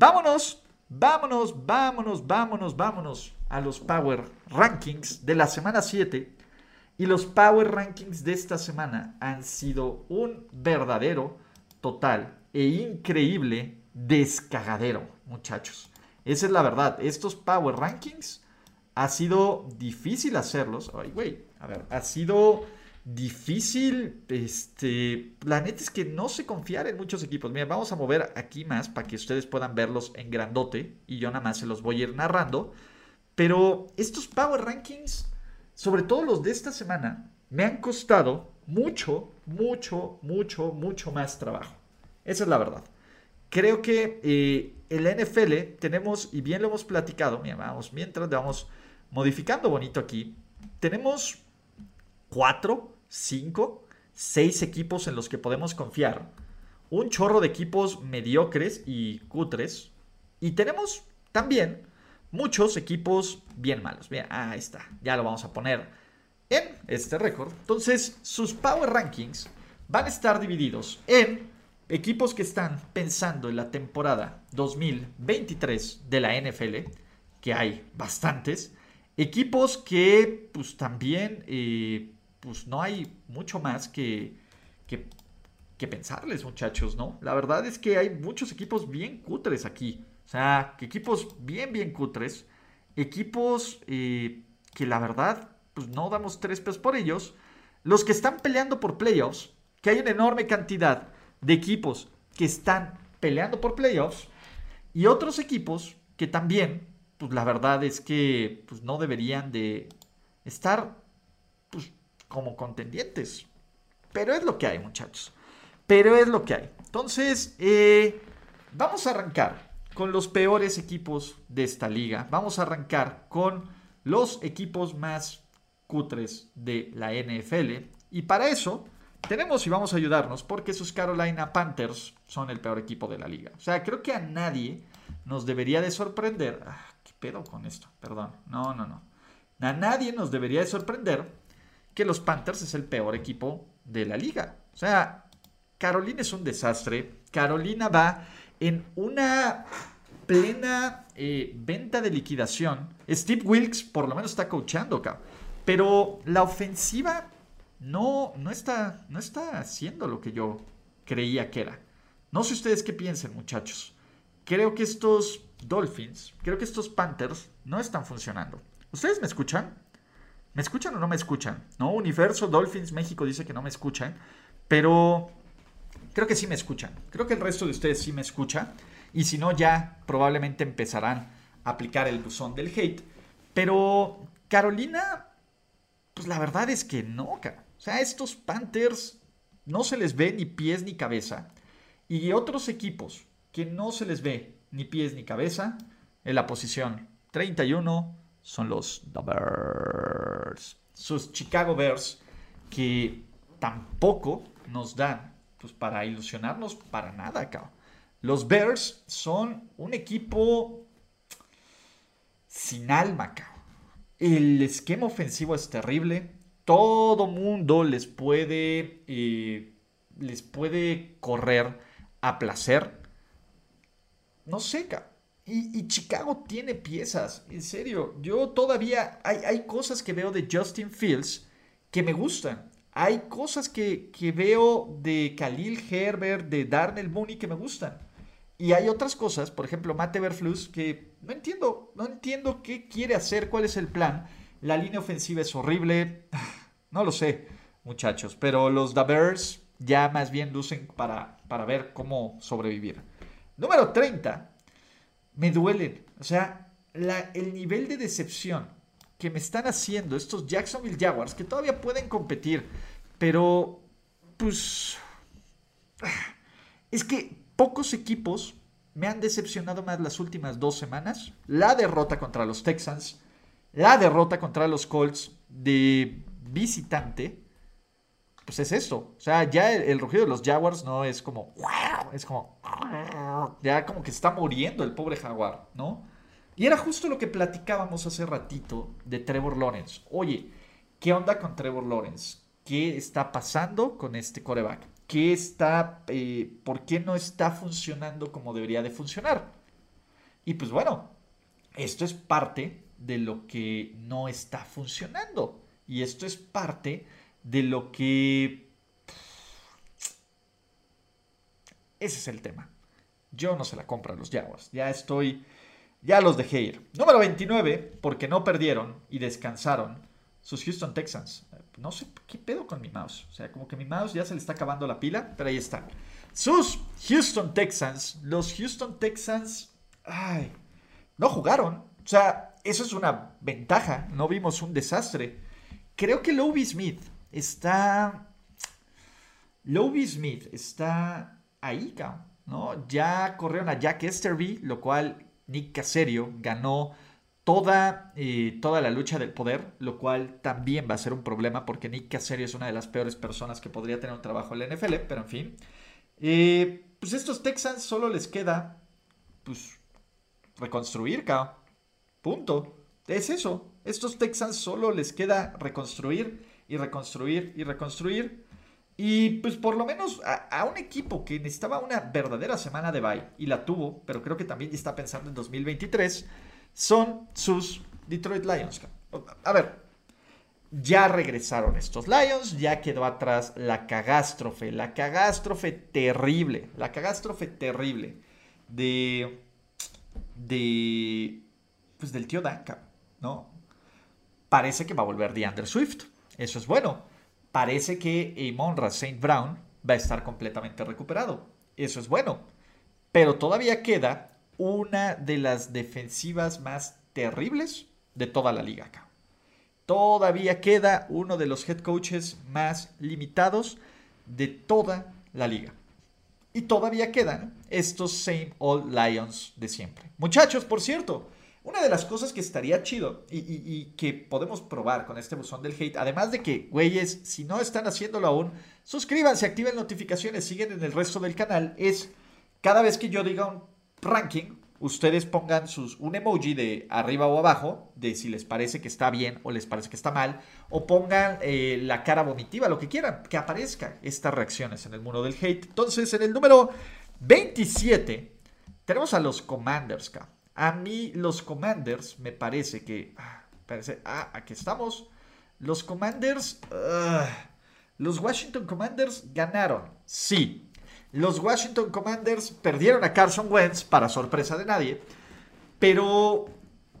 Vámonos, vámonos, vámonos, vámonos, vámonos a los Power Rankings de la semana 7. Y los Power Rankings de esta semana han sido un verdadero, total e increíble descagadero, muchachos. Esa es la verdad. Estos Power Rankings ha sido difícil hacerlos. Ay, güey, a ver, ha sido difícil. Este, la neta es que no sé confiar en muchos equipos. Mira, vamos a mover aquí más para que ustedes puedan verlos en grandote y yo nada más se los voy a ir narrando. Pero estos Power Rankings, sobre todo los de esta semana, me han costado mucho, mucho, mucho, mucho más trabajo. Esa es la verdad. Creo que eh, en la NFL tenemos, y bien lo hemos platicado, mira, vamos, mientras vamos modificando bonito aquí, tenemos cuatro, cinco, seis equipos en los que podemos confiar, un chorro de equipos mediocres y cutres, y tenemos también muchos equipos bien malos. Ahí está, ya lo vamos a poner en este récord. Entonces, sus Power Rankings van a estar divididos en equipos que están pensando en la temporada 2023 de la NFL, que hay bastantes, equipos que pues también eh, pues no hay mucho más que, que, pensarles muchachos, ¿no? La verdad es que hay muchos equipos bien cutres aquí, o sea, equipos bien, bien cutres, equipos eh, que la verdad pues no damos tres pesos por ellos, los que están peleando por playoffs, que hay una enorme cantidad de equipos que están peleando por playoffs y otros equipos que también, pues la verdad es que pues, no deberían de estar pues, como contendientes. Pero es lo que hay, muchachos. Pero es lo que hay. Entonces, eh, vamos a arrancar con los peores equipos de esta liga. Vamos a arrancar con los equipos más cutres de la NFL. Y para eso tenemos y vamos a ayudarnos porque sus Carolina Panthers son el peor equipo de la liga. O sea, creo que a nadie nos debería de sorprender. Ah, ¿Qué pedo con esto? Perdón. No, no, no. A nadie nos debería de sorprender que los Panthers es el peor equipo de la liga. O sea, Carolina es un desastre. Carolina va en una plena eh, venta de liquidación. Steve Wilkes por lo menos está coachando. Pero la ofensiva no, no, está, no está haciendo lo que yo creía que era. No sé ustedes qué piensen, muchachos. Creo que estos Dolphins, creo que estos Panthers no están funcionando. ¿Ustedes me escuchan? ¿Me escuchan o no me escuchan? No, Universo Dolphins México dice que no me escuchan, pero creo que sí me escuchan. Creo que el resto de ustedes sí me escucha. Y si no, ya probablemente empezarán a aplicar el buzón del hate. Pero Carolina, pues la verdad es que no, cara. O sea, estos Panthers no se les ve ni pies ni cabeza. Y otros equipos que no se les ve ni pies ni cabeza, en la posición 31 son los Bears. Sus Chicago Bears que tampoco nos dan pues, para ilusionarnos para nada, cabrón. Los Bears son un equipo sin alma, cabrón. El esquema ofensivo es terrible todo mundo les puede, eh, les puede correr a placer. No sé, y, Chicago tiene piezas, en serio. Yo todavía hay, hay, cosas que veo de Justin Fields que me gustan. Hay cosas que, que veo de Khalil Herbert, de Darnell Mooney que me gustan. Y hay otras cosas, por ejemplo, Matt Everflus, que no entiendo, no entiendo qué quiere hacer, cuál es el plan. La línea ofensiva es horrible. No lo sé, muchachos, pero los Bears ya más bien lucen para, para ver cómo sobrevivir. Número 30. Me duelen. O sea, el nivel de decepción que me están haciendo estos Jacksonville Jaguars, que todavía pueden competir, pero pues... Es que pocos equipos me han decepcionado más las últimas dos semanas. La derrota contra los Texans, la derrota contra los Colts de visitante. Pues es esto. O sea, ya el, rugido de los Jaguars no es como. Es como. Ya como que está muriendo el pobre Jaguar, ¿no? Y era justo lo que platicábamos hace ratito de Trevor Lawrence. Oye, ¿qué onda con Trevor Lawrence? ¿Qué está pasando con este coreback? ¿Qué está, eh, ¿Por qué no está funcionando como debería de funcionar? Y pues bueno, esto es parte de lo que no está funcionando. Y esto es parte de lo que... Ese es el tema. Yo no se la compro a los Jaguars. Ya estoy... Ya los dejé ir. Número 29, porque no perdieron y descansaron sus Houston Texans. No sé qué pedo con mi mouse. O sea, como que mi mouse ya se le está acabando la pila, pero ahí está. Sus Houston Texans, los Houston Texans, ay, no jugaron. O sea, eso es una ventaja. No vimos un desastre. Creo que Lobby Smith está. Lobby Smith está ahí, ¿no? Ya corrieron a Jack Esterby, lo cual Nick Caserio ganó toda, eh, toda la lucha del poder, lo cual también va a ser un problema porque Nick Caserio es una de las peores personas que podría tener un trabajo en la NFL, pero en fin. Eh, pues estos Texans solo les queda, pues, reconstruir, cao. Punto. Es eso. Estos Texans solo les queda reconstruir y reconstruir y reconstruir. Y pues por lo menos a, un equipo que necesitaba una verdadera semana de bye y la tuvo, pero creo que también está pensando en 2023 son sus Detroit Lions. A ver, ya regresaron estos Lions, ya quedó atrás la cagástrofe, la cagástrofe terrible, la cagástrofe terrible de, de, pues del tío Danka, ¿no? Parece que va a volver DeAndre Swift, eso es bueno. Parece que Monra St. Brown va a estar completamente recuperado, eso es bueno. Pero todavía queda una de las defensivas más terribles de toda la liga acá. Todavía queda uno de los head coaches más limitados de toda la liga. Y todavía quedan estos same old Lions de siempre. Muchachos, por cierto, una de las cosas que estaría chido y, que podemos probar con este buzón del hate, además de que, güeyes, si no están haciéndolo aún, suscríbanse, activen notificaciones, siguen en el resto del canal, es cada vez que yo diga un ranking, ustedes pongan sus, un emoji de arriba o abajo, de si les parece que está bien o les parece que está mal, o pongan eh, la cara vomitiva, lo que quieran, que aparezca estas reacciones en el mundo del hate. Entonces, en el número 27, tenemos a los Commanders. A mí los Commanders me parece que... Ah, parece, ah aquí estamos. Los Commanders... Ah, los Washington Commanders ganaron, sí, los Washington Commanders perdieron a Carson Wentz para sorpresa de nadie, pero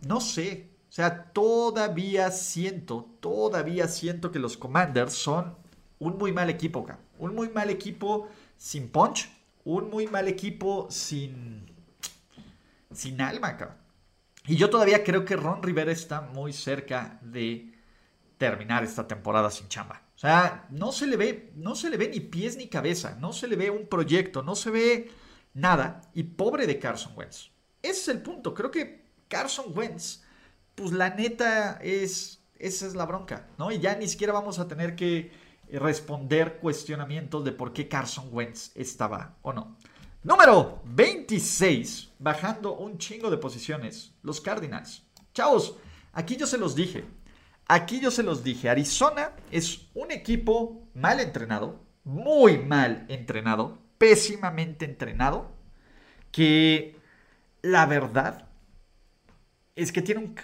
no sé, o sea, todavía siento, todavía siento que los Commanders son un muy mal equipo un muy mal equipo sin punch, un muy mal equipo sin sin alma acá. Y yo todavía creo que Ron Rivera está muy cerca de terminar esta temporada sin chamba. O sea, no se le ve, no se le ve ni pies ni cabeza, no se le ve un proyecto, no se ve nada. Y pobre de Carson Wentz. Ese es el punto. Creo que Carson Wentz, pues la neta es, esa es la bronca, ¿no? Y ya ni siquiera vamos a tener que responder cuestionamientos de por qué Carson Wentz estaba o no. Número 26, bajando un chingo de posiciones, los Cardinals. Chavos, aquí yo se los dije, Aquí yo se los dije, Arizona es un equipo mal entrenado, muy mal entrenado, pésimamente entrenado, que la verdad es que tiene un,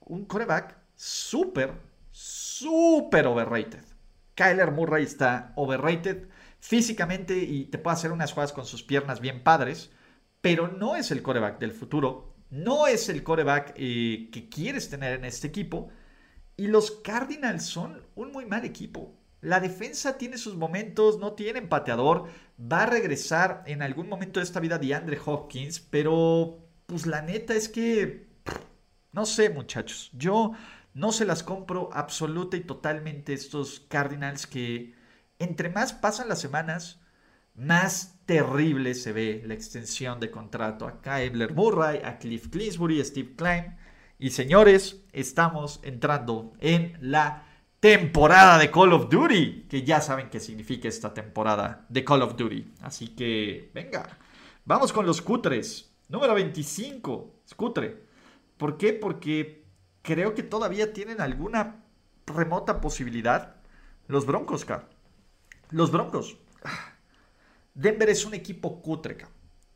un coreback súper, súper overrated. Kyler Murray está overrated físicamente y te puede hacer unas jugadas con sus piernas bien padres, pero no es el coreback del futuro, no es el coreback eh, que quieres tener en este equipo. Y los Cardinals son un muy mal equipo. La defensa tiene sus momentos, no tiene pateador. Va a regresar en algún momento de esta vida DeAndre Hopkins, pero pues la neta es que no sé, muchachos. Yo no se las compro absoluta y totalmente estos Cardinals que entre más pasan las semanas, más terrible se ve la extensión de contrato a Kyler Murray, a Cliff Clinsbury, a Steve Klein. Y señores, estamos entrando en la temporada de Call of Duty, que ya saben qué significa esta temporada de Call of Duty. Así que, venga, vamos con los cutres. Número 25, cutre. ¿Por qué? Porque creo que todavía tienen alguna remota posibilidad. Los Broncos, cara. Los Broncos. Denver es un equipo cutre,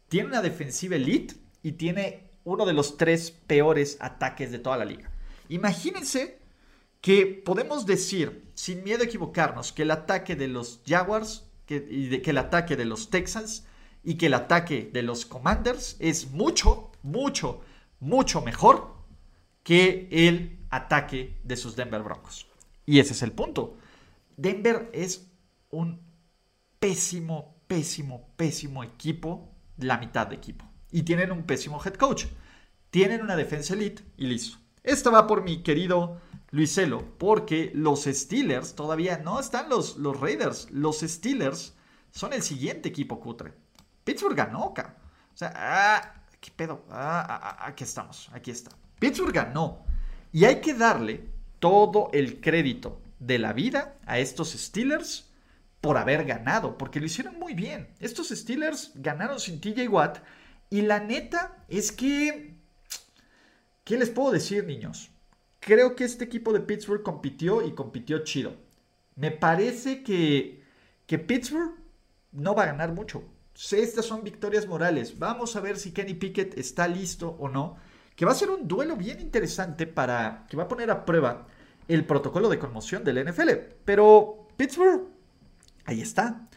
Tiene una defensiva elite y tiene uno de los tres peores ataques de toda la liga. Imagínense que podemos decir, sin miedo a equivocarnos, que el ataque de los Jaguars y que el ataque de los Texans y que el ataque de los Commanders es mucho, mucho, mucho mejor que el ataque de sus Denver Broncos. Y ese es el punto. Denver es un pésimo, pésimo, pésimo equipo, la mitad de equipo. Y tienen un pésimo head coach. Tienen una defensa elite y listo. Esta va por mi querido Luiselo, porque los Steelers todavía no están los, los Raiders. Los Steelers son el siguiente equipo cutre. Pittsburgh ganó, O sea, ah, ¿qué pedo? Ah, ah, ah, aquí estamos, aquí está. Pittsburgh ganó. Y hay que darle todo el crédito de la vida a estos Steelers por haber ganado, porque lo hicieron muy bien. Estos Steelers ganaron sin TJ Watt y la neta es que... ¿Qué les puedo decir, niños? Creo que este equipo de Pittsburgh compitió y compitió chido. Me parece que, que Pittsburgh no va a ganar mucho. Estas son victorias morales. Vamos a ver si Kenny Pickett está listo o no. Que va a ser un duelo bien interesante para... que va a poner a prueba el protocolo de conmoción del NFL. Pero Pittsburgh, ahí está.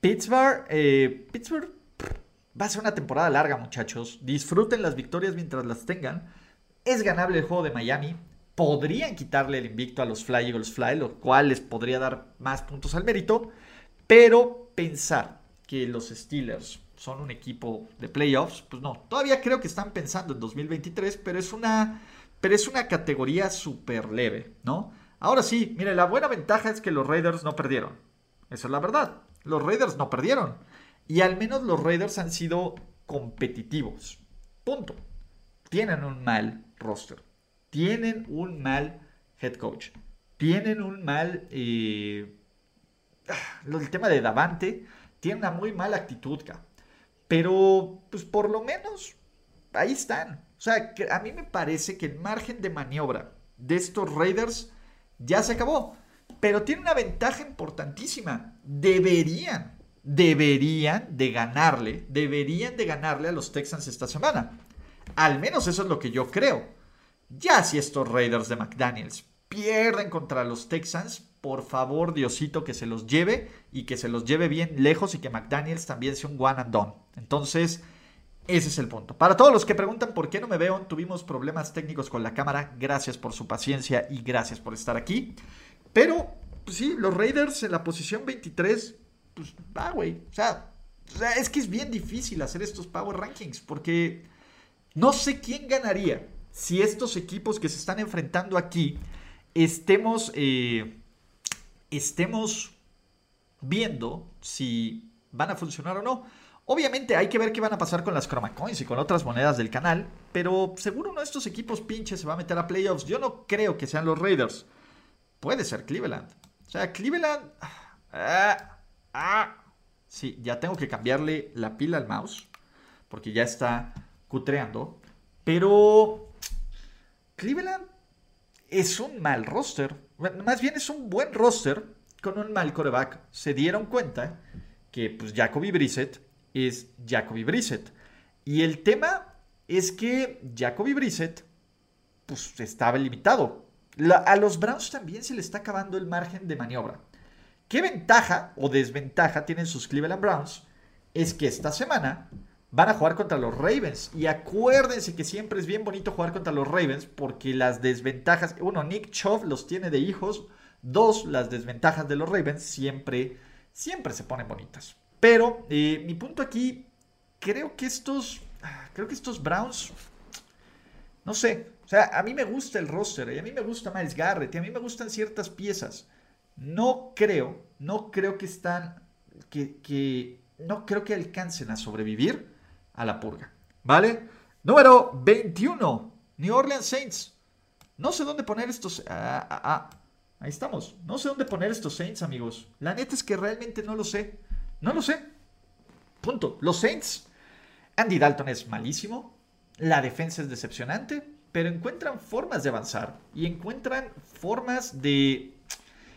Pittsburgh, eh, Pittsburgh va a ser una temporada larga, muchachos. Disfruten las victorias mientras las tengan. Es ganable el juego de Miami. Podrían quitarle el invicto a los Fly Eagles Fly, lo cual les podría dar más puntos al mérito. Pero pensar que los Steelers son un equipo de playoffs, pues no. Todavía creo que están pensando en 2023, pero es una pero es una categoría súper leve, ¿no? Ahora sí, mire, la buena ventaja es que los Raiders no perdieron. Esa es la verdad. Los Raiders no perdieron. Y al menos los Raiders han sido competitivos. Punto. Tienen un mal roster. Tienen un mal head coach. Tienen un mal... Eh, ah, el tema de Davante tiene una muy mala actitud, Pero, pues por lo menos, ahí están. O sea, a mí me parece que el margen de maniobra de estos Raiders ya se acabó. Pero tiene una ventaja importantísima. Deberían, deberían de ganarle, deberían de ganarle a los Texans esta semana. Al menos eso es lo que yo creo. Ya si estos Raiders de McDaniels pierden contra los Texans, por favor, Diosito, que se los lleve y que se los lleve bien lejos y que McDaniels también sea un one and done. Entonces, ese es el punto. Para todos los que preguntan por qué no me veo, tuvimos problemas técnicos con la cámara. Gracias por su paciencia y gracias por estar aquí. Pero, pues sí, los Raiders en la posición 23, pues va, güey. O sea, es que es bien difícil hacer estos Power Rankings porque no sé quién ganaría si estos equipos que se están enfrentando aquí estemos, eh, estemos viendo si van a funcionar o no. Obviamente hay que ver qué van a pasar con las Chroma Coins y con otras monedas del canal, pero seguro uno de estos equipos pinches se va a meter a playoffs. Yo no creo que sean los Raiders. Puede ser Cleveland. O sea, Cleveland... Ah, ah, sí, ya tengo que cambiarle la pila al mouse, porque ya está cutreando. Pero Cleveland es un mal roster. Más bien es un buen roster con un mal coreback. Se dieron cuenta que pues Jacoby Brissett es Jacoby Brissett. Y el tema es que Jacoby Brissett pues estaba limitado. A los Browns también se le está acabando el margen de maniobra. ¿Qué ventaja o desventaja tienen sus Cleveland Browns? Es que esta semana van a jugar contra los Ravens. Y acuérdense que siempre es bien bonito jugar contra los Ravens porque las desventajas, uno, Nick Chubb los tiene de hijos. Dos, las desventajas de los Ravens siempre, siempre se ponen bonitas. Pero eh, mi punto aquí, creo que estos, creo que estos Browns, no sé, sea, a mí me gusta el roster, y a mí me gusta Miles Garrett, y a mí me gustan ciertas piezas. No creo, no creo que están, que, no creo que alcancen a sobrevivir a la purga. ¿Vale? Número 21. New Orleans Saints. No sé dónde poner estos... Ah, ah, ah. Ahí estamos. No sé dónde poner estos Saints, amigos. La neta es que realmente no lo sé. No lo sé. Punto. Los Saints. Andy Dalton es malísimo. La defensa es decepcionante. Pero encuentran formas de avanzar. Y encuentran formas de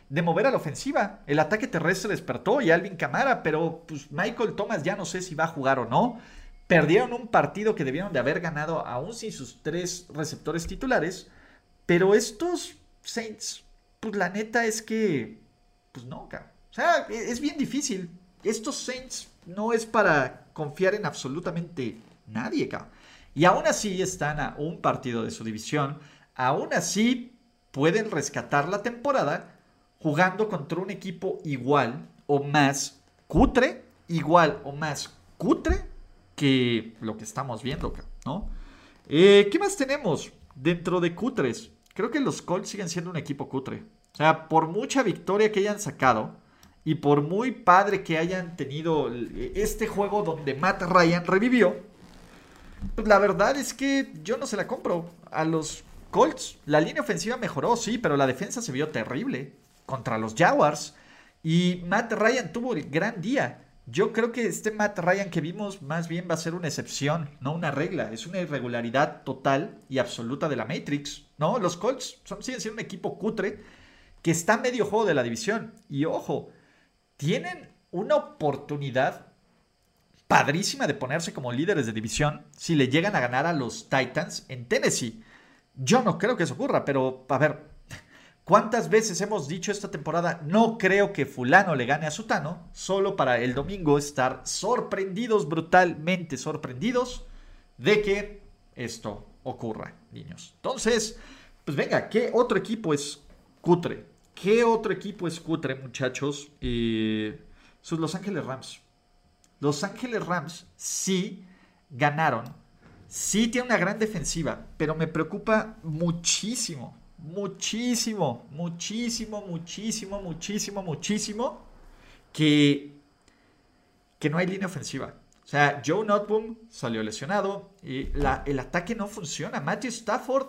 de mover a la ofensiva. El ataque terrestre despertó y Alvin Camara, pero pues Michael Thomas ya no sé si va a jugar o no. Perdieron un partido que debieron de haber ganado aún sin sus tres receptores titulares. Pero estos Saints, pues la neta es que, pues no, O sea, e-, es bien difícil. Estos Saints no es para confiar en absolutamente nadie, cabrón. Y aún así están a un partido de su división. Aún así pueden rescatar la temporada jugando contra un equipo igual o más cutre, igual o más cutre que lo que estamos viendo, ¿no? Eh, ¿Qué más tenemos dentro de cutres? Creo que los Colts siguen siendo un equipo cutre. O sea, por mucha victoria que hayan sacado y por muy padre que hayan tenido este juego donde Matt Ryan revivió, pues la verdad es que yo no se la compro a los Colts. La línea ofensiva mejoró, sí, pero la defensa se vio terrible contra los Jaguars. Y Matt Ryan tuvo el gran día. Yo creo que este Matt Ryan que vimos más bien va a ser una excepción, no una regla. Es una irregularidad total y absoluta de la Matrix. ¿no? Los Colts son, siguen siendo un equipo cutre que está medio juego de la división. Y ojo, tienen una oportunidad padrísima de ponerse como líderes de división si le llegan a ganar a los Titans en Tennessee. Yo no creo que eso ocurra, pero a ver, ¿Cuántas veces hemos dicho esta temporada, no creo que fulano le gane a Sutano, solo para el domingo estar sorprendidos, brutalmente sorprendidos, de que esto ocurra, niños? Entonces, pues venga, ¿qué otro equipo es cutre? ¿Qué otro equipo es cutre, muchachos? Eh, sus Los Ángeles Rams. Los Ángeles Rams sí ganaron, sí tiene una gran defensiva, pero me preocupa muchísimo muchísimo, muchísimo, muchísimo, muchísimo, muchísimo que, que no hay línea ofensiva. O sea, Joe Notboom salió lesionado y la, el ataque no funciona. Matthew Stafford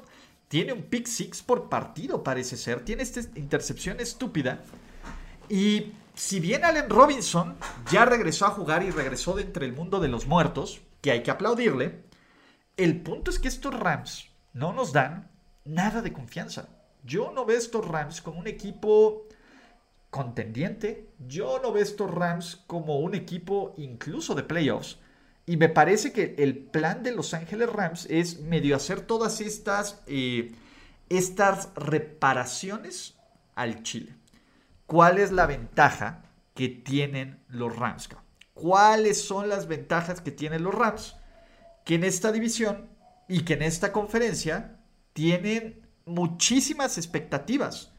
tiene un pick six por partido, parece ser. Tiene esta intercepción estúpida. Y si bien Allen Robinson ya regresó a jugar y regresó de entre el mundo de los muertos, que hay que aplaudirle, el punto es que estos Rams no nos dan nada de confianza. Yo no veo estos Rams como un equipo contendiente. Yo no veo estos Rams como un equipo incluso de playoffs. Y me parece que el plan de Los Ángeles Rams es medio hacer todas estas, eh, estas reparaciones al Chile. ¿Cuál es la ventaja que tienen los Rams? ¿Cuáles son las ventajas que tienen los Rams? Que en esta división y que en esta conferencia tienen muchísimas expectativas.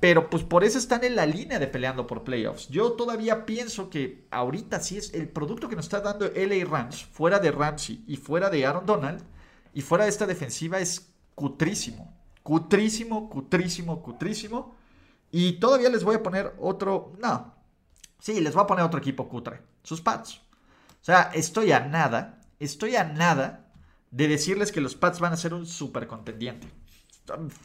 Pero pues por eso están en la línea de peleando por playoffs. Yo todavía pienso que ahorita sí es el producto que nos está dando LA Rams, fuera de Ramsey y fuera de Aaron Donald, y fuera de esta defensiva es cutrísimo. Cutrísimo, cutrísimo, cutrísimo. Y todavía les voy a poner otro. No. Sí, les voy a poner otro equipo cutre. Sus Pats. O sea, estoy a nada. Estoy a nada de decirles que los Pats van a ser un super contendiente.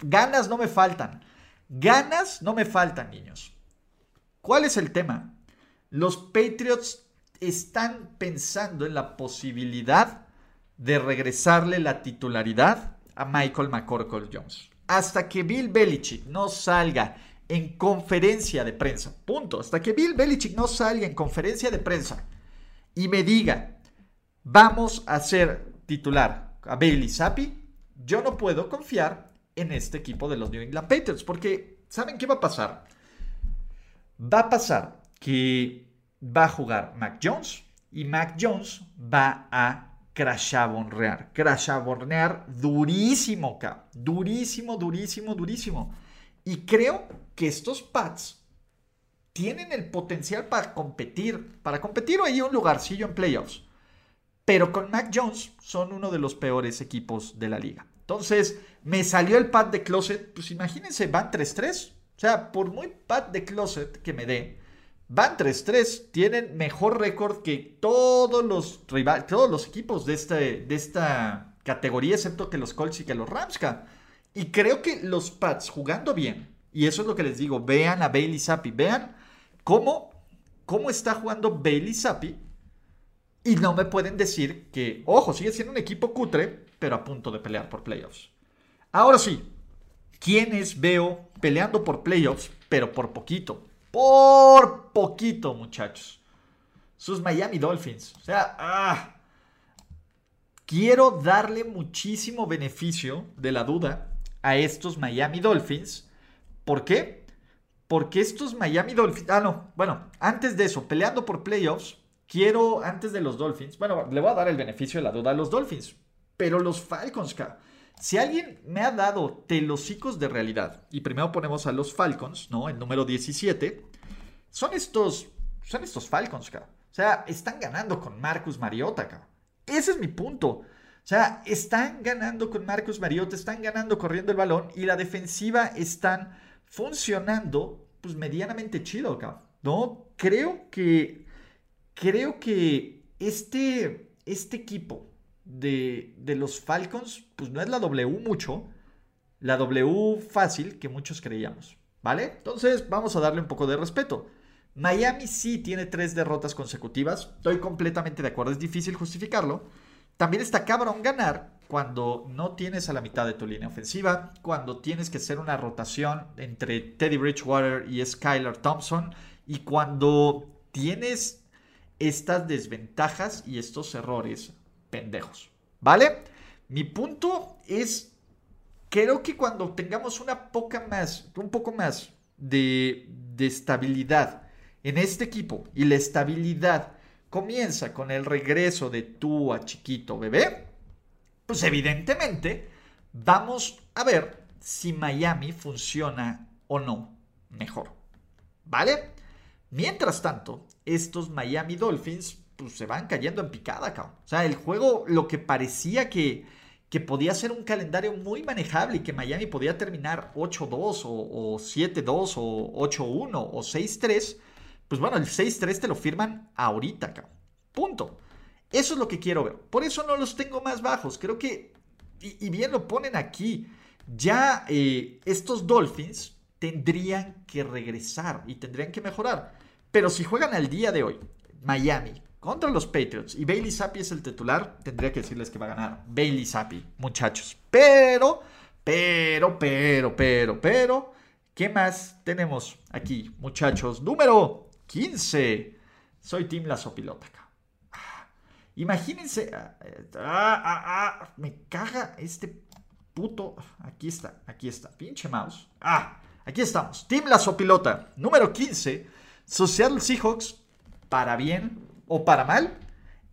Ganas no me faltan. Ganas no me faltan, niños. ¿Cuál es el tema? Los Patriots están pensando en la posibilidad de regresarle la titularidad a Michael McCorkle Jones. Hasta que Bill Belichick no salga en conferencia de prensa, punto, hasta que Bill Belichick no salga en conferencia de prensa y me diga, vamos a hacer titular a Bailey Zappi, yo no puedo confiar en este equipo de los New England Patriots. Porque, ¿saben qué va a pasar? Va a pasar que va a jugar Mac Jones y Mac Jones va a crashabornear. Crashabornear durísimo. Durísimo, durísimo, durísimo. Y creo que estos Pats tienen el potencial para competir, para competir ahí un lugarcillo en playoffs. Pero con Mac Jones son uno de los peores equipos de la liga. Entonces, me salió el pad de closet. Pues imagínense, van 3-3. O sea, por muy pad de closet que me dé, Van 3-3, tienen mejor récord que todos los, todos los equipos de, este, de esta categoría, excepto que los Colts y que los Ramska. Y creo que los Pats jugando bien, y eso es lo que les digo, vean a Bailey Zappi, vean cómo, cómo está jugando Bailey Zappi. Y no me pueden decir que, ojo, sigue siendo un equipo cutre, pero a punto de pelear por playoffs. Ahora sí, ¿quiénes veo peleando por playoffs, pero por poquito? Por poquito, muchachos. Sus Miami Dolphins. O sea, ah, quiero darle muchísimo beneficio de la duda a estos Miami Dolphins. ¿Por qué? Porque estos Miami Dolphins... Ah, no. Bueno, antes de eso, peleando por playoffs, quiero, antes de los Dolphins, bueno, le voy a dar el beneficio de la duda a los Dolphins, pero los Falcons, Si alguien me ha dado telocicos de realidad, y primero ponemos a los Falcons, ¿no? El número 17, son estos, son estos Falcons, O sea, están ganando con Marcus Mariota, cabrón. Ese es mi punto. O sea, están ganando con Marcus Mariota, están ganando corriendo el balón y la defensiva están funcionando pues medianamente chido, ¿no? Creo que creo que este este equipo de, de los Falcons pues no es la W mucho, la W fácil que muchos creíamos, ¿vale? Entonces, vamos a darle un poco de respeto. Miami sí tiene tres derrotas consecutivas. Estoy completamente de acuerdo. Es difícil justificarlo. También está cabrón ganar cuando no tienes a la mitad de tu línea ofensiva, cuando tienes que hacer una rotación entre Teddy Bridgewater y Skylar Thompson, y cuando tienes estas desventajas y estos errores pendejos. ¿Vale? Mi punto es, creo que cuando tengamos una poca más, un poco más de, de estabilidad en este equipo y la estabilidad comienza con el regreso de tú a chiquito bebé, pues evidentemente vamos a ver si Miami funciona o no mejor. ¿Vale? Mientras tanto, estos Miami Dolphins pues, se van cayendo en picada, cabrón. O sea, el juego, lo que parecía que, que podía ser un calendario muy manejable y que Miami podía terminar 8-2 o, o 7-2 o 8-1 o 6-3, pues bueno, el 6-3 te lo firman ahorita, cabrón. Punto. Eso es lo que quiero ver. Por eso no los tengo más bajos. Creo que, y, bien lo ponen aquí, ya eh, estos Dolphins tendrían que regresar y tendrían que mejorar. Pero si juegan al día de hoy, Miami contra los Patriots y Bailey Zappi es el titular, tendría que decirles que va a ganar Bailey Zappi, muchachos. Pero, pero, pero, pero, pero, ¿qué más tenemos aquí, muchachos? Número 15. Soy Team La Sopilota. Ah, imagínense. Ah, ah, ah, me caga este puto. Aquí está, aquí está. Pinche mouse. Ah, aquí estamos. Team La Sopilota. Número 15. Social Seahawks, para bien o para mal,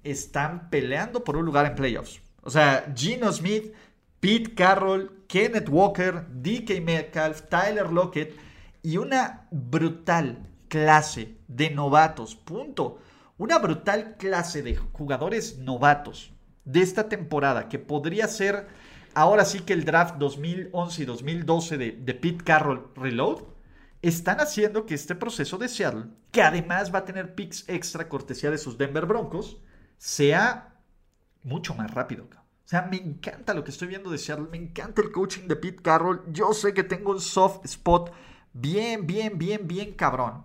están peleando por un lugar en playoffs. O sea, Gino Smith, Pete Carroll, Kenneth Walker, DK Metcalf, Tyler Lockett y una brutal clase de novatos, punto. Una brutal clase de jugadores novatos de esta temporada que podría ser ahora sí que el draft 2011 y 2012 de, de Pete Carroll Reload están haciendo que este proceso de Seattle, que además va a tener picks extra cortesía de sus Denver Broncos, sea mucho más rápido. O sea, me encanta lo que estoy viendo de Seattle, me encanta el coaching de Pete Carroll. Yo sé que tengo un soft spot bien, bien, bien, bien cabrón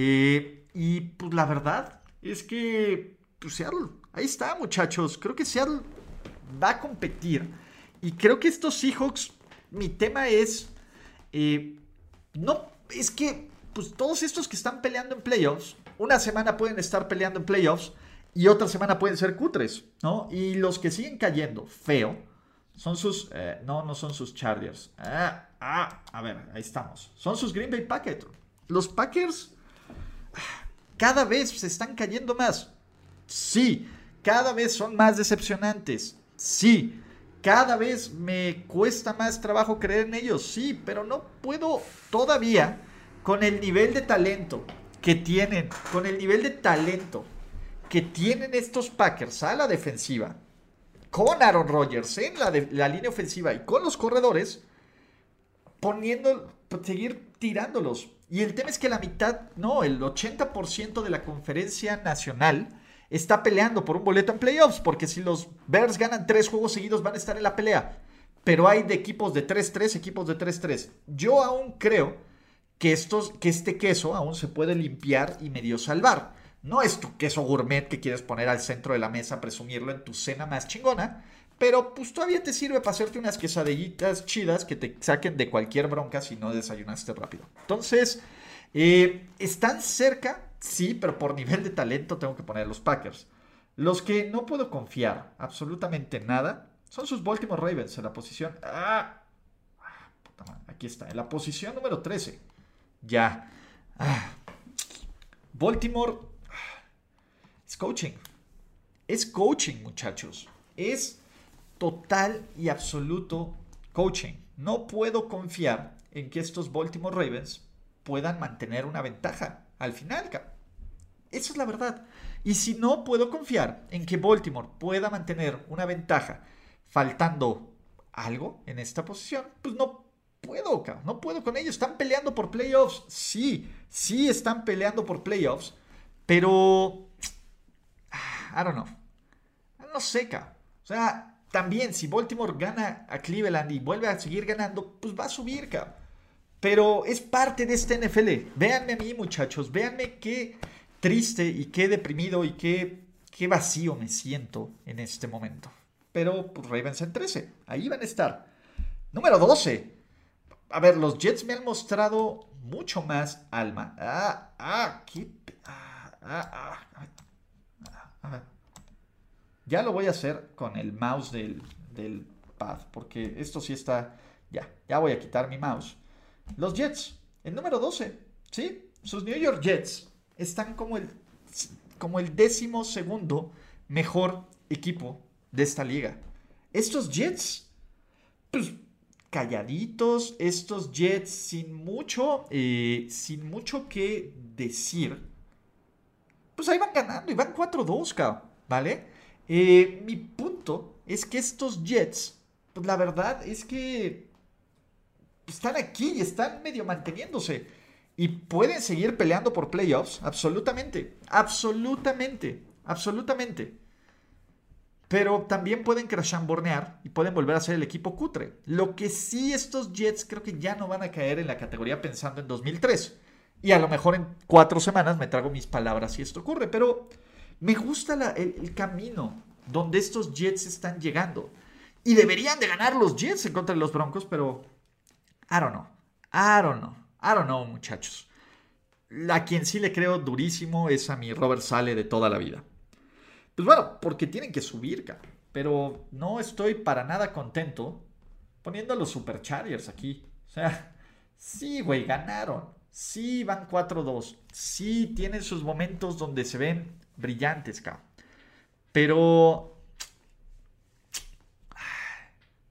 eh, y pues la verdad es que pues, Seattle, ahí está muchachos, creo que Seattle va a competir y creo que estos Seahawks, mi tema es, eh, no, es que pues todos estos que están peleando en playoffs, una semana pueden estar peleando en playoffs y otra semana pueden ser cutres, ¿no? Y los que siguen cayendo feo son sus, eh, no, no son sus Chargers. Ah, ah, a ver, ahí estamos. Son sus Green Bay Packers. Los Packers cada vez se están cayendo más. Sí, cada vez son más decepcionantes. Sí, cada vez me cuesta más trabajo creer en ellos. Sí, pero no puedo todavía con el nivel de talento que tienen, con el nivel de talento que tienen estos Packers a la defensiva, con Aaron Rodgers en la, la línea ofensiva y con los corredores, poniendo, seguir tirándolos. Y el tema es que la mitad, no, el 80% de la conferencia nacional está peleando por un boleto en playoffs, porque si los Bears ganan tres juegos seguidos van a estar en la pelea. Pero hay de equipos de 3-3, equipos de 3-3. Yo aún creo que, estos, que este queso aún se puede limpiar y medio salvar. No es tu queso gourmet que quieres poner al centro de la mesa, presumirlo en tu cena más chingona, pero pues todavía te sirve para hacerte unas quesadillitas chidas que te saquen de cualquier bronca si no desayunaste rápido. Entonces, eh, están cerca, sí, pero por nivel de talento tengo que poner los Packers. Los que no puedo confiar absolutamente nada son sus Baltimore Ravens en la posición. Ah, aquí está, en la posición número 13. Ya. Ah. Baltimore ah, es coaching. Es coaching, muchachos. Es total y absoluto coaching. No puedo confiar en que estos Baltimore Ravens puedan mantener una ventaja al final. Eso es la verdad. Y si no puedo confiar en que Baltimore pueda mantener una ventaja faltando algo en esta posición, pues no puedo, no puedo con ellos. Están peleando por playoffs. Sí, sí están peleando por playoffs, pero... I don't know. No sé, O sea, también, si Baltimore gana a Cleveland y vuelve a seguir ganando, pues va a subir, cabrón. Pero es parte de este NFL. Véanme a mí, muchachos. Véanme qué triste y qué deprimido y qué, qué vacío me siento en este momento. Pero pues Ravens en 13. Ahí van a estar. Número 12. A ver, los Jets me han mostrado mucho más alma. Ah, ah, qué... Ah, ah, ah, ah, ah. Ya lo voy a hacer con el mouse del, del pad, porque esto sí está... Ya, ya voy a quitar mi mouse. Los Jets, el número 12, ¿sí? Sus New York Jets están como el, como el décimo segundo mejor equipo de esta liga. Estos Jets, pues calladitos, estos Jets sin mucho, eh, sin mucho que decir, pues ahí van ganando y van 4-2, ¿vale? Eh, mi punto es que estos Jets, pues la verdad es que están aquí y están medio manteniéndose. Y pueden seguir peleando por playoffs, absolutamente, absolutamente, absolutamente. Pero también pueden crashambornear y pueden volver a ser el equipo cutre. Lo que sí estos Jets creo que ya no van a caer en la categoría pensando en 2003. Y a lo mejor en cuatro semanas me trago mis palabras si esto ocurre. Pero me gusta el, camino donde estos Jets están llegando. Y deberían de ganar los Jets en contra de los Broncos, pero I don't know. I don't know. I don't know, muchachos. A quien sí le creo durísimo es a mi Robert Sale de toda la vida. Pues bueno, porque tienen que subir, cabrón. Pero no estoy para nada contento poniendo a los Superchargers aquí. O sea, sí, güey, ganaron. Sí, van 4-2. Sí, tienen sus momentos donde se ven brillantes, cabrón. Pero...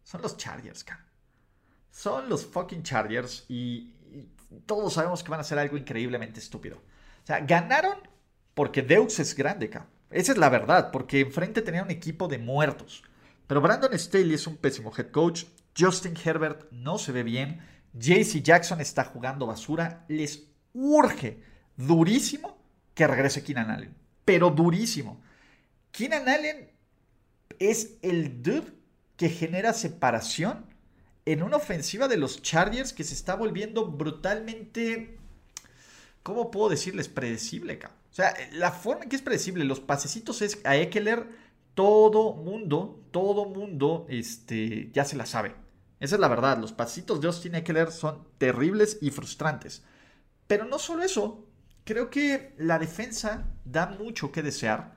Son los Chargers. Son los fucking Chargers y, todos sabemos que van a ser algo increíblemente estúpido. O sea, ganaron porque Deus es grande, cabrón. Esa es la verdad, porque enfrente tenía un equipo de muertos. Pero Brandon Staley es un pésimo head coach. Justin Herbert no se ve bien. JC Jackson está jugando basura. Les urge durísimo que regrese Keenan Allen pero durísimo. Keenan Allen es el dude que genera separación en una ofensiva de los Chargers que se está volviendo brutalmente, ¿cómo puedo decirles? Predecible, cabrón. O sea, la forma en que es predecible, los pasecitos es a Eckler, todo mundo, todo mundo, este, ya se la sabe. Esa es la verdad, los pasitos de Austin Eckler son terribles y frustrantes. Pero no solo eso, creo que la defensa da mucho que desear.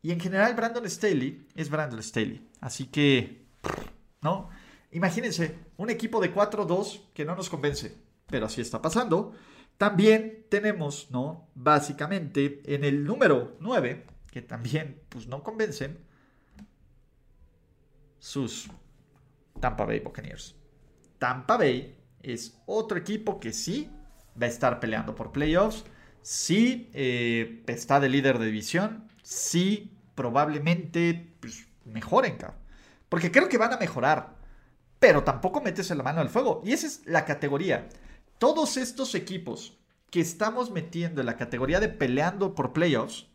Y en general Brandon Staley es Brandon Staley. Así que, ¿no? Imagínense, un equipo de 4-2 que no nos convence. Pero así está pasando. También tenemos, ¿no? Básicamente en el número 9, que también pues no convencen, sus Tampa Bay Buccaneers. Tampa Bay es otro equipo que sí va a estar peleando por playoffs sí eh, está de líder de división, sí probablemente pues, mejoren, Porque creo que van a mejorar. pero tampoco metes la mano al fuego. Y esa es la categoría. Todos estos equipos que estamos metiendo en la categoría de peleando por playoffs,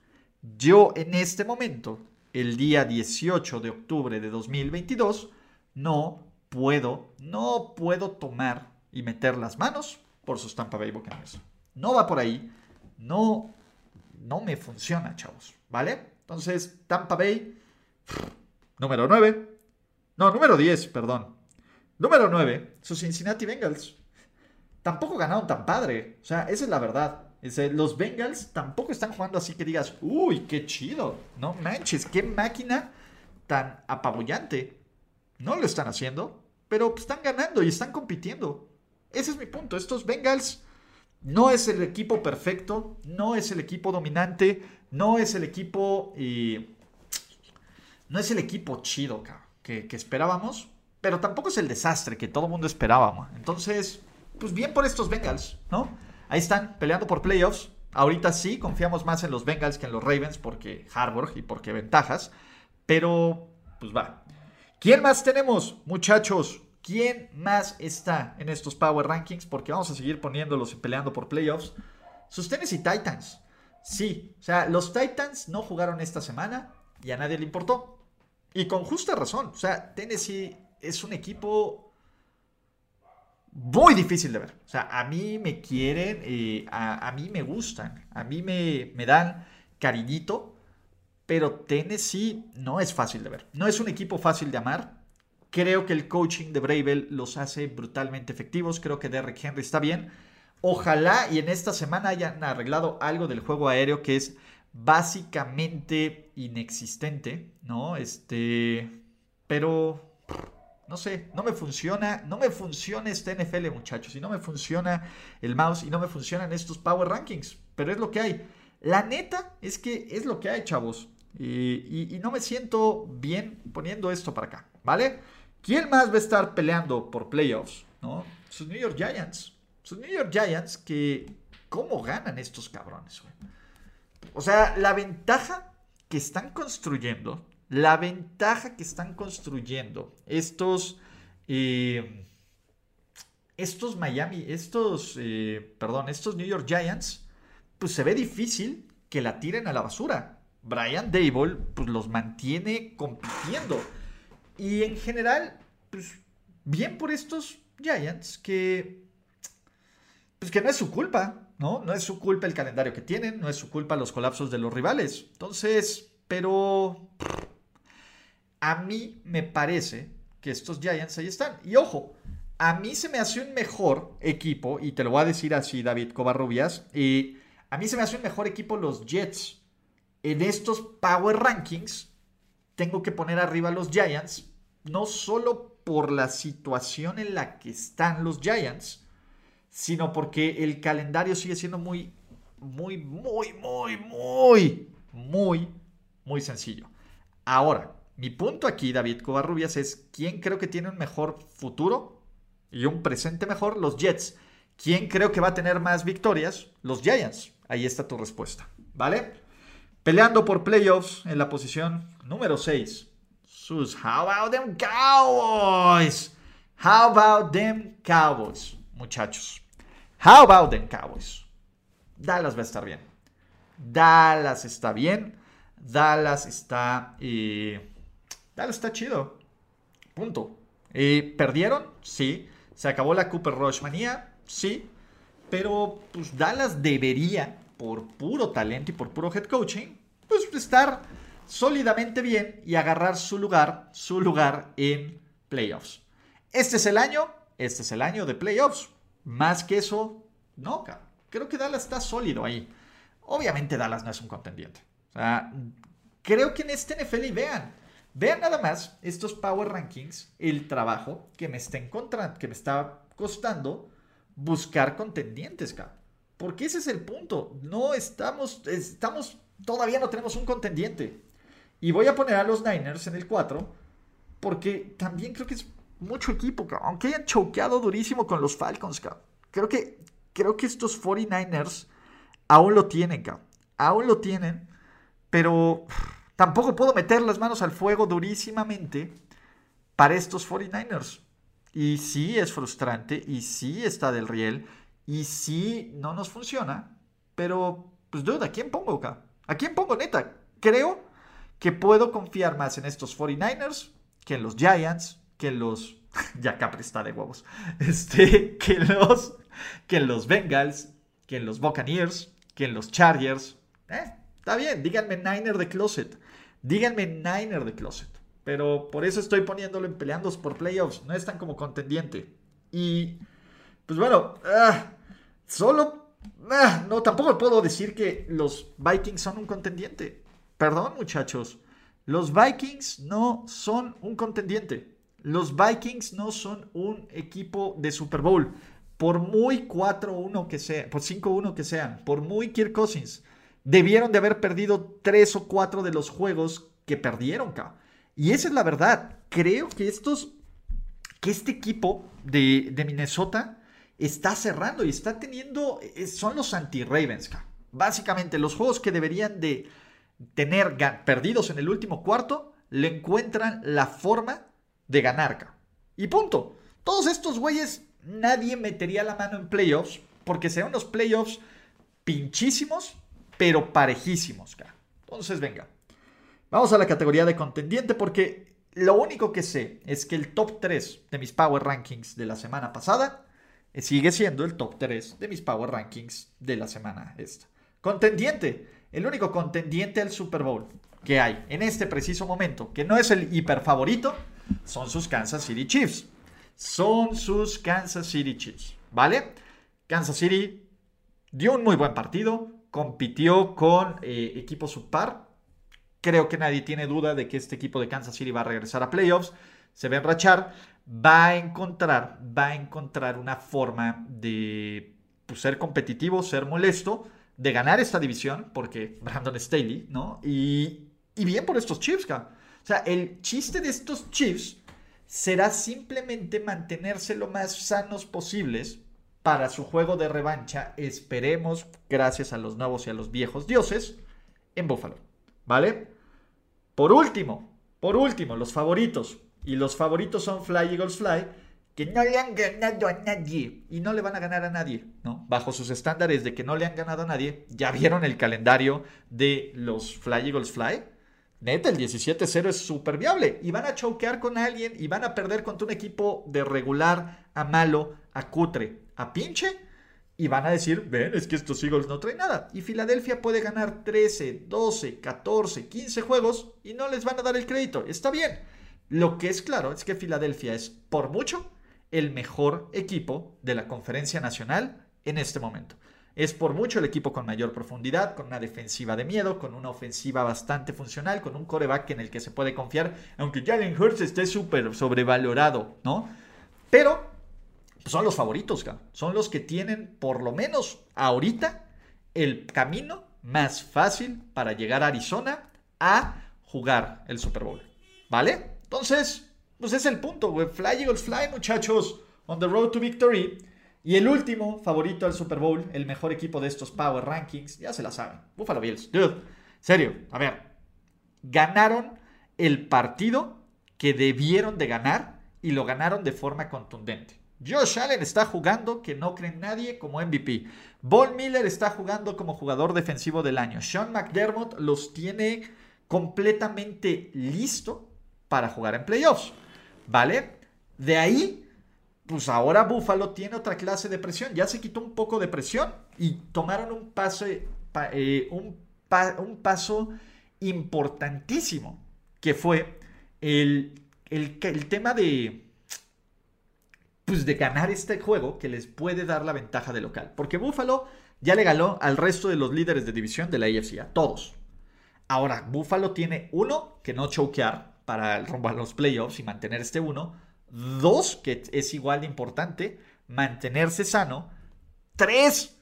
yo en este momento, el día 18 de octubre de 2022, no puedo, no puedo tomar y meter las manos por sus Tampa Bay Buccaneers. No va por ahí, no, no me funciona, chavos, ¿vale? Entonces, Tampa Bay, número 9, no, número 10, perdón. Número 9, sus Cincinnati Bengals. Tampoco ganaron tan padre, o sea, esa es la verdad. Los Bengals tampoco están jugando así que digas, uy, qué chido. No manches, qué máquina tan apabullante. No lo están haciendo, pero están ganando y están compitiendo. Ese es mi punto. Estos Bengals no es el equipo perfecto, no es el equipo dominante, no es el equipo. no es el equipo chido que, que esperábamos, pero tampoco es el desastre que todo el mundo esperaba. Entonces, pues bien por estos Bengals, ¿no? Ahí están peleando por playoffs. Ahorita sí, confiamos más en los Bengals que en los Ravens porque Harvard y porque ventajas. Pero, pues va. ¿Quién más tenemos, muchachos? ¿Quién más está en estos Power Rankings? Porque vamos a seguir poniéndolos y peleando por playoffs. Sus Tennessee Titans. Sí, o sea, los Titans no jugaron esta semana y a nadie le importó. Y con justa razón. O sea, Tennessee es un equipo muy difícil de ver. O sea, a mí me quieren, eh, a, mí me gustan, a mí me, me dan cariñito, pero Tennessee no es fácil de ver. No es un equipo fácil de amar. Creo que el coaching de Bravel los hace brutalmente efectivos. Creo que Derrick Henry está bien. Ojalá y en esta semana hayan arreglado algo del juego aéreo que es básicamente inexistente, ¿no? Este, pero no sé, no me funciona, no me funciona este NFL, muchachos, y no me funciona el mouse y no me funcionan estos Power Rankings, pero es lo que hay. La neta es que es lo que hay, chavos. Y, no me siento bien poniendo esto para acá, ¿vale? ¿Quién más va a estar peleando por playoffs? ¿No? Sus New York Giants. Sus New York Giants que... ¿Cómo ganan estos cabrones? O sea, la ventaja que están construyendo la ventaja que están construyendo estos, eh, estos Miami, estos, eh, perdón, estos New York Giants, pues se ve difícil que la tiren a la basura. Brian Dable, pues los mantiene compitiendo. Y en general, pues bien por estos Giants que, pues que no es su culpa, ¿no? No es su culpa el calendario que tienen, no es su culpa los colapsos de los rivales. Entonces, pero a mí me parece que estos Giants ahí están. Y ojo, a mí se me hace un mejor equipo, y te lo voy a decir así, David Covarrubias, y a mí se me hace un mejor equipo los Jets. En estos Power Rankings, tengo que poner arriba los Giants, no solo por la situación en la que están los Giants, sino porque el calendario sigue siendo muy, muy, muy, muy, muy, muy, muy sencillo. Ahora, mi punto aquí, David Covarrubias, es quién creo que tiene un mejor futuro y un presente mejor, los Jets. ¿Quién creo que va a tener más victorias? Los Giants. Ahí está tu respuesta, ¿vale? Peleando por playoffs en la posición número 6. Sus, how about them Cowboys? How about them Cowboys, muchachos? How about them Cowboys? Dallas va a estar bien. Dallas está bien. Dallas está... Dallas está chido. Punto. ¿Perdieron? Sí. ¿Se acabó la Cooper Rush manía? Sí. Pero pues Dallas debería, por puro talento y por puro head coaching, pues estar sólidamente bien y agarrar su lugar, su lugar en playoffs. Este es el año, este es el año de playoffs. Más que eso, no, creo que Dallas está sólido ahí. Obviamente Dallas no es un contendiente. Creo que en este NFL, vean, Vean nada más estos Power Rankings, el trabajo que me está que me está costando buscar contendientes, cabrón. Porque ese es el punto. No estamos, estamos, todavía no tenemos un contendiente. Y voy a poner a los Niners en el 4, porque también creo que es mucho equipo. Aunque hayan choqueado durísimo con los Falcons. Creo que, creo que estos 49ers aún lo tienen. Aún lo tienen, pero Tampoco puedo meter las manos al fuego durísimamente para estos 49ers. Y sí es frustrante, y sí está del riel, y sí no nos funciona. Pero, pues, duda, ¿a quién pongo acá? ¿A quién pongo neta? Creo que puedo confiar más en estos 49ers que en los Giants, que en los... ya Capri está de huevos. Este, que los... Que en los Bengals, que en los Buccaneers, que en los Chargers. Eh, está bien, díganme Niner de Closet. Díganme Niner de Closet. Pero por eso estoy poniéndolo en peleando por playoffs. No están como contendiente. Y pues bueno, ah, solo... Ah, no, tampoco puedo decir que los Vikings son un contendiente. Perdón muchachos. Los Vikings no son un contendiente. Los Vikings no son un equipo de Super Bowl. Por muy 4-1 que sean, por 5-1 que sean, por muy Kirk Cousins, debieron de haber perdido 3 o 4 de los juegos que perdieron, cabrón. Y esa es la verdad. Creo que estos, que este equipo de Minnesota está cerrando y está teniendo, eh, son los anti-Ravens. Básicamente, los juegos que deberían de tener perdidos en el último cuarto, le encuentran la forma de ganar. Y punto. Todos estos güeyes, nadie metería la mano en playoffs, porque serán unos playoffs pinchísimos, pero parejísimos. Entonces, venga. Vamos a la categoría de contendiente porque lo único que sé es que el top 3 de mis Power Rankings de la semana pasada sigue siendo el top 3 de mis Power Rankings de la semana esta. Contendiente, el único contendiente al Super Bowl que hay en este preciso momento, que no es el hiper favorito, son sus Kansas City Chiefs. Son sus Kansas City Chiefs, ¿vale? Kansas City dio un muy buen partido, compitió con eh, equipos subpar, Creo que nadie tiene duda de que este equipo de Kansas City va a regresar a playoffs, se va a enrachar, va a encontrar, va a encontrar una forma de pues, ser competitivo, ser molesto, de ganar esta división, porque Brandon Staley, ¿no? Y, y bien por estos Chiefs, O sea, el chiste de estos Chiefs será simplemente mantenerse lo más sanos posibles para su juego de revancha, esperemos, gracias a los nuevos y a los viejos dioses, en Buffalo. ¿Vale? Por último, por último, los favoritos. Y los favoritos son Fly Eagles Fly, que no le han ganado a nadie. Y no le van a ganar a nadie, ¿no? Bajo sus estándares de que no le han ganado a nadie. Ya vieron el calendario de los Fly Eagles Fly. Neta, el 17-0 es súper viable. Y van a choquear con alguien y van a perder contra un equipo de regular a malo, a cutre, a pinche y van a decir, ven, es que estos Eagles no traen nada. Y Filadelfia puede ganar 13, 12, 14, 15 juegos y no les van a dar el crédito. Está bien. Lo que es claro es que Filadelfia es, por mucho, el mejor equipo de la conferencia nacional en este momento. Es por mucho el equipo con mayor profundidad, con una defensiva de miedo, con una ofensiva bastante funcional, con un coreback en el que se puede confiar, aunque Jalen Hurts esté súper sobrevalorado, ¿no? Pero son los favoritos, son los que tienen, por lo menos ahorita, el camino más fácil para llegar a Arizona a jugar el Super Bowl. ¿Vale? Entonces, pues es el punto, güey. Fly Eagles Fly, muchachos. On the road to victory. Y el último favorito al Super Bowl, el mejor equipo de estos Power Rankings, ya se la saben. Buffalo Bills. Dude, serio, a ver. Ganaron el partido que debieron de ganar y lo ganaron de forma contundente. Josh Allen está jugando que no cree nadie como MVP. Von Miller está jugando como jugador defensivo del año. Sean McDermott los tiene completamente listo para jugar en playoffs. ¿Vale? De ahí, pues ahora Buffalo tiene otra clase de presión. Ya se quitó un poco de presión y tomaron un paso, eh, un paso importantísimo, que fue el, el tema de pues de ganar este juego que les puede dar la ventaja de local. Porque Buffalo ya le ganó al resto de los líderes de división de la AFC, a todos. Ahora, Buffalo tiene uno, que no choquear para el a los playoffs y mantener este uno. Dos, que es igual de importante, mantenerse sano. Tres,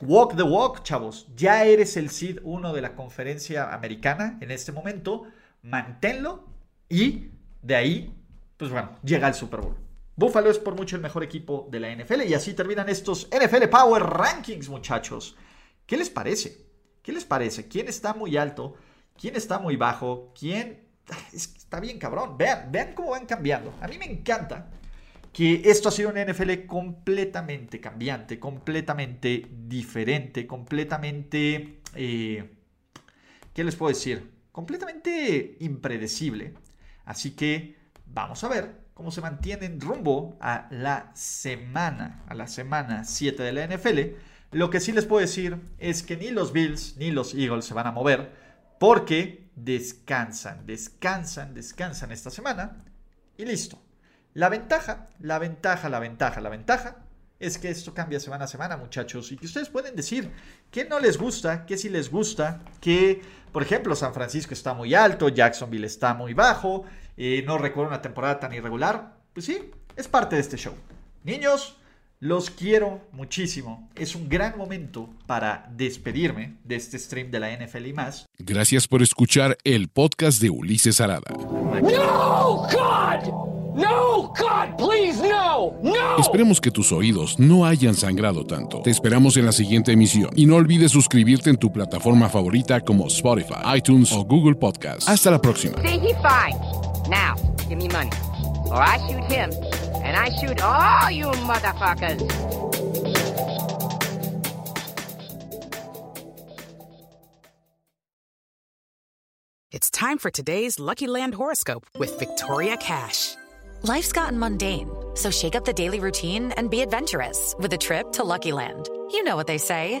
walk the walk, chavos. Ya eres el seed 1 de la conferencia americana en este momento. Manténlo y de ahí, pues bueno, llega el Super Bowl. Buffalo es por mucho el mejor equipo de la NFL y así terminan estos NFL Power Rankings, muchachos. ¿Qué les parece? ¿Qué les parece? ¿Quién está muy alto? ¿Quién está muy bajo? ¿Quién está bien cabrón? Vean, vean cómo van cambiando. A mí me encanta que esto ha sido un NFL completamente cambiante, completamente diferente, completamente... Eh, ¿Qué les puedo decir? Completamente impredecible. Así que vamos a ver cómo se mantienen rumbo a la semana, a la semana 7 de la NFL. Lo que sí les puedo decir es que ni los Bills ni los Eagles se van a mover porque descansan, descansan, descansan esta semana y listo. La ventaja, la ventaja, la ventaja, la ventaja es que esto cambia semana a semana, muchachos, y que ustedes pueden decir que no les gusta, que si les gusta, que, por ejemplo, San Francisco está muy alto, Jacksonville está muy bajo, eh, no recuerdo una temporada tan irregular. Pues sí, es parte de este show. Niños, los quiero muchísimo. Es un gran momento para despedirme de este stream de la NFL y más. Gracias por escuchar el podcast de Ulises Arada. No, God! No, God, please, no, no. Esperemos que tus oídos no hayan sangrado tanto. Te esperamos en la siguiente emisión y no olvides suscribirte en tu plataforma favorita como Spotify, iTunes o Google Podcast. Hasta la próxima. See, he fine. Now, give me money. Or I shoot him, and I shoot all you motherfuckers. It's time for today's Lucky Land horoscope with Victoria Cash. Life's gotten mundane, so shake up the daily routine and be adventurous with a trip to Lucky Land. You know what they say.